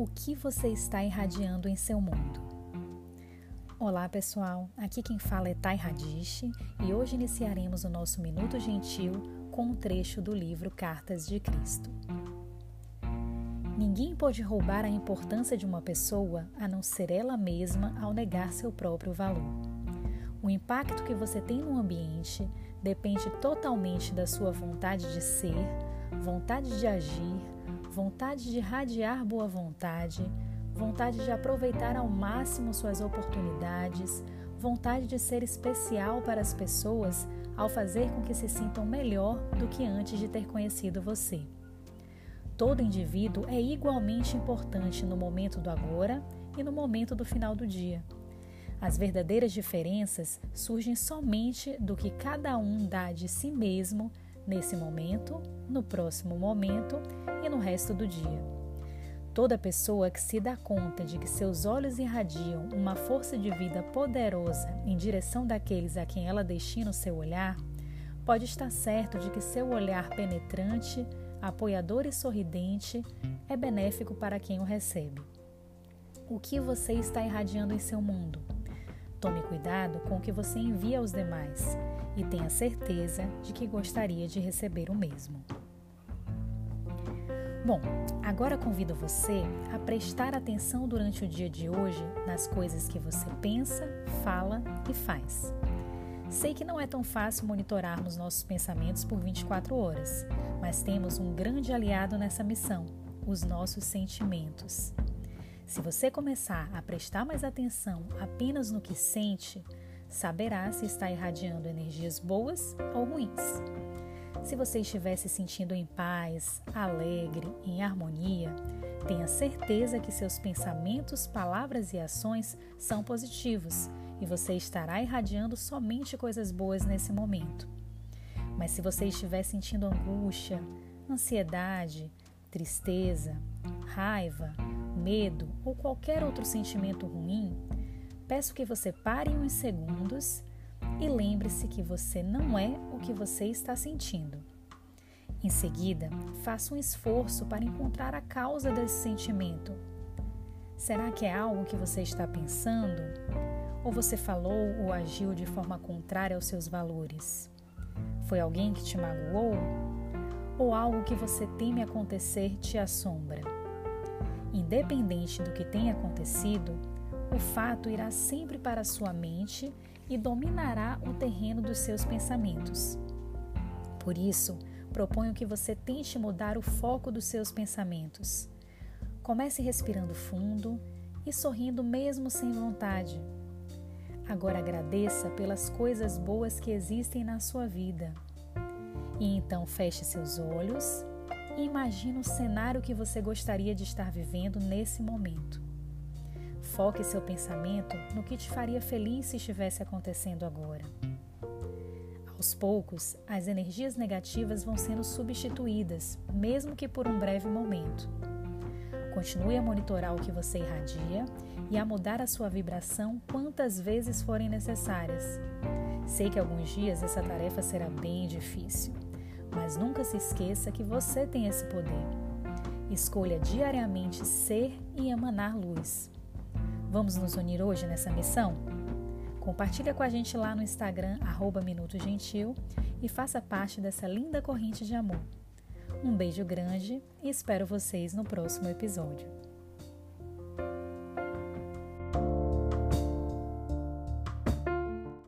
O que você está irradiando em seu mundo? Olá pessoal, aqui quem fala é Thay Radish e hoje iniciaremos o nosso Minuto Gentil com um trecho do livro Cartas de Cristo. Ninguém pode roubar a importância de uma pessoa a não ser ela mesma ao negar seu próprio valor. O impacto que você tem no ambiente depende totalmente da sua vontade de ser, vontade de agir, vontade de radiar boa vontade, vontade de aproveitar ao máximo suas oportunidades, vontade de ser especial para as pessoas ao fazer com que se sintam melhor do que antes de ter conhecido você. Todo indivíduo é igualmente importante no momento do agora e no momento do final do dia. As verdadeiras diferenças surgem somente do que cada um dá de si mesmo nesse momento, no próximo momento e no resto do dia. Toda pessoa que se dá conta de que seus olhos irradiam uma força de vida poderosa em direção daqueles a quem ela destina o seu olhar, pode estar certo de que seu olhar penetrante, apoiador e sorridente é benéfico para quem o recebe. O que você está irradiando em seu mundo? Tome cuidado com o que você envia aos demais e tenha certeza de que gostaria de receber o mesmo. Bom, agora convido você a prestar atenção durante o dia de hoje nas coisas que você pensa, fala e faz. Sei que não é tão fácil monitorarmos nossos pensamentos por 24 horas, mas temos um grande aliado nessa missão: os nossos sentimentos. Se você começar a prestar mais atenção apenas no que sente, saberá se está irradiando energias boas ou ruins. Se você estiver se sentindo em paz, alegre, em harmonia, tenha certeza que seus pensamentos, palavras e ações são positivos e você estará irradiando somente coisas boas nesse momento. Mas se você estiver sentindo angústia, ansiedade, tristeza, raiva, medo ou qualquer outro sentimento ruim, peço que você pare uns segundos e lembre-se que você não é o que você está sentindo. Em seguida, faça um esforço para encontrar a causa desse sentimento. Será que é algo que você está pensando? Ou você falou ou agiu de forma contrária aos seus valores? Foi alguém que te magoou? Ou algo que você teme acontecer te assombra? Independente do que tenha acontecido, o fato irá sempre para sua mente e dominará o terreno dos seus pensamentos. Por isso, proponho que você tente mudar o foco dos seus pensamentos. Comece respirando fundo e sorrindo mesmo sem vontade. Agora agradeça pelas coisas boas que existem na sua vida. E então feche seus olhos imagine o cenário que você gostaria de estar vivendo nesse momento. Foque seu pensamento no que te faria feliz se estivesse acontecendo agora. Aos poucos, as energias negativas vão sendo substituídas, mesmo que por um breve momento. Continue a monitorar o que você irradia e a mudar a sua vibração quantas vezes forem necessárias. Sei que alguns dias essa tarefa será bem difícil, mas nunca se esqueça que você tem esse poder. Escolha diariamente ser e emanar luz. Vamos nos unir hoje nessa missão? Compartilha com a gente lá no Instagram, arroba Minuto Gentil, e faça parte dessa linda corrente de amor. Um beijo grande e espero vocês no próximo episódio.